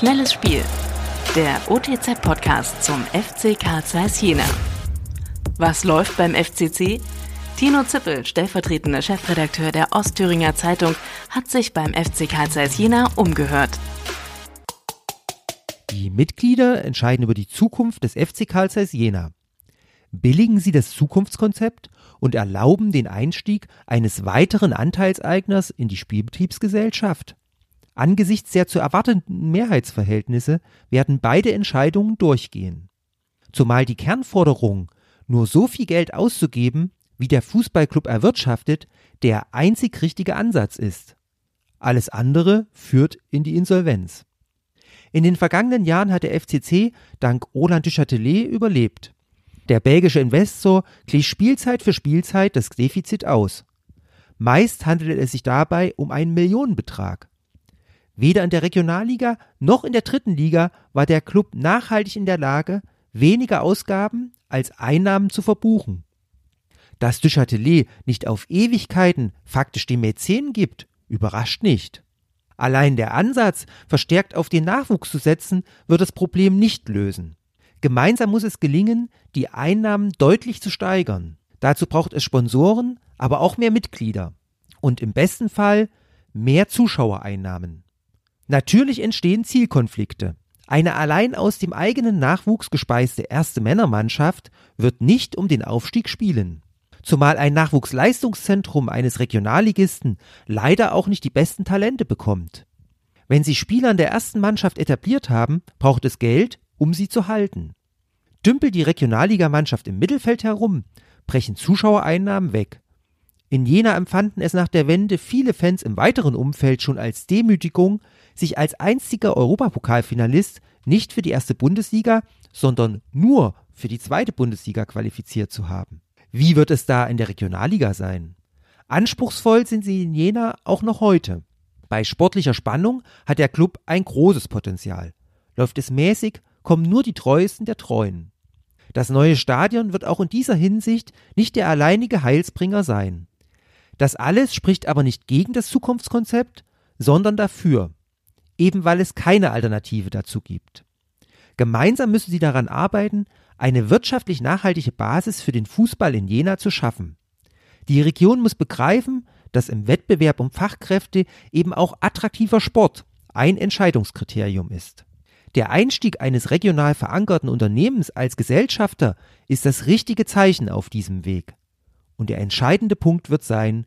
Schnelles Spiel. Der OTZ-Podcast zum FC Karl Zeiss Jena. Was läuft beim FCC? Tino Zippel, stellvertretender Chefredakteur der Ostthüringer Zeitung, hat sich beim FC Karl Zeiss Jena umgehört. Die Mitglieder entscheiden über die Zukunft des FC Karl Zeiss Jena. Billigen sie das Zukunftskonzept und erlauben den Einstieg eines weiteren Anteilseigners in die Spielbetriebsgesellschaft. Angesichts der zu erwartenden Mehrheitsverhältnisse werden beide Entscheidungen durchgehen. Zumal die Kernforderung, nur so viel Geld auszugeben, wie der Fußballclub erwirtschaftet, der einzig richtige Ansatz ist. Alles andere führt in die Insolvenz. In den vergangenen Jahren hat der FCC dank Roland Duchatelet überlebt. Der belgische Investor glich Spielzeit für Spielzeit das Defizit aus. Meist handelte es sich dabei um einen Millionenbetrag. Weder in der Regionalliga noch in der dritten Liga war der Club nachhaltig in der Lage, weniger Ausgaben als Einnahmen zu verbuchen. Dass Duchatelet nicht auf Ewigkeiten faktisch den Mäzen gibt, überrascht nicht. Allein der Ansatz, verstärkt auf den Nachwuchs zu setzen, wird das Problem nicht lösen. Gemeinsam muss es gelingen, die Einnahmen deutlich zu steigern. Dazu braucht es Sponsoren, aber auch mehr Mitglieder. Und im besten Fall mehr Zuschauereinnahmen. Natürlich entstehen Zielkonflikte. Eine allein aus dem eigenen Nachwuchs gespeiste erste Männermannschaft wird nicht um den Aufstieg spielen. Zumal ein Nachwuchsleistungszentrum eines Regionalligisten leider auch nicht die besten Talente bekommt. Wenn sich Spieler in der ersten Mannschaft etabliert haben, braucht es Geld, um sie zu halten. Dümpelt die Regionalligamannschaft im Mittelfeld herum, brechen Zuschauereinnahmen weg. In Jena empfanden es nach der Wende viele Fans im weiteren Umfeld schon als Demütigung, sich als einziger Europapokalfinalist nicht für die erste Bundesliga, sondern nur für die zweite Bundesliga qualifiziert zu haben. Wie wird es da in der Regionalliga sein? Anspruchsvoll sind sie in Jena auch noch heute. Bei sportlicher Spannung hat der Club ein großes Potenzial. Läuft es mäßig, kommen nur die Treuesten der Treuen. Das neue Stadion wird auch in dieser Hinsicht nicht der alleinige Heilsbringer sein. Das alles spricht aber nicht gegen das Zukunftskonzept, sondern dafür eben weil es keine Alternative dazu gibt. Gemeinsam müssen sie daran arbeiten, eine wirtschaftlich nachhaltige Basis für den Fußball in Jena zu schaffen. Die Region muss begreifen, dass im Wettbewerb um Fachkräfte eben auch attraktiver Sport ein Entscheidungskriterium ist. Der Einstieg eines regional verankerten Unternehmens als Gesellschafter ist das richtige Zeichen auf diesem Weg. Und der entscheidende Punkt wird sein,